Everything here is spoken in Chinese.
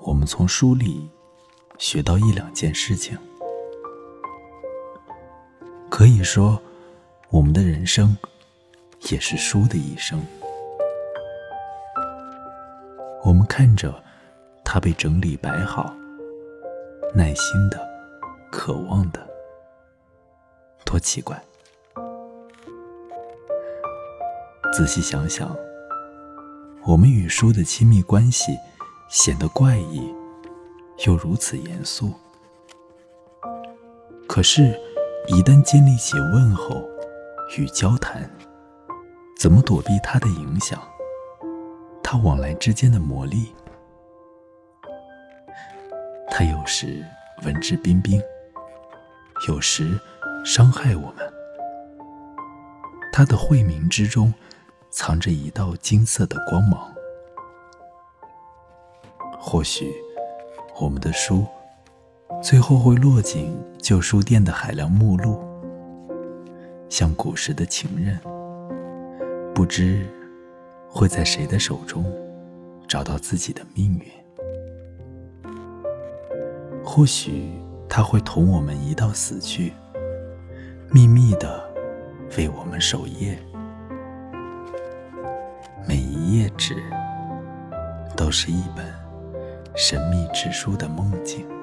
我们从书里学到一两件事情。可以说，我们的人生也是书的一生。我们看着它被整理摆好，耐心的、渴望的，多奇怪！仔细想想，我们与书的亲密关系显得怪异，又如此严肃。可是，一旦建立起问候与交谈，怎么躲避它的影响？它往来之间的魔力，它有时文质彬彬，有时伤害我们。它的晦明之中，藏着一道金色的光芒。或许，我们的书最后会落进旧书店的海量目录，像古时的情人，不知。会在谁的手中找到自己的命运？或许他会同我们一道死去，秘密的为我们守夜。每一页纸都是一本神秘之书的梦境。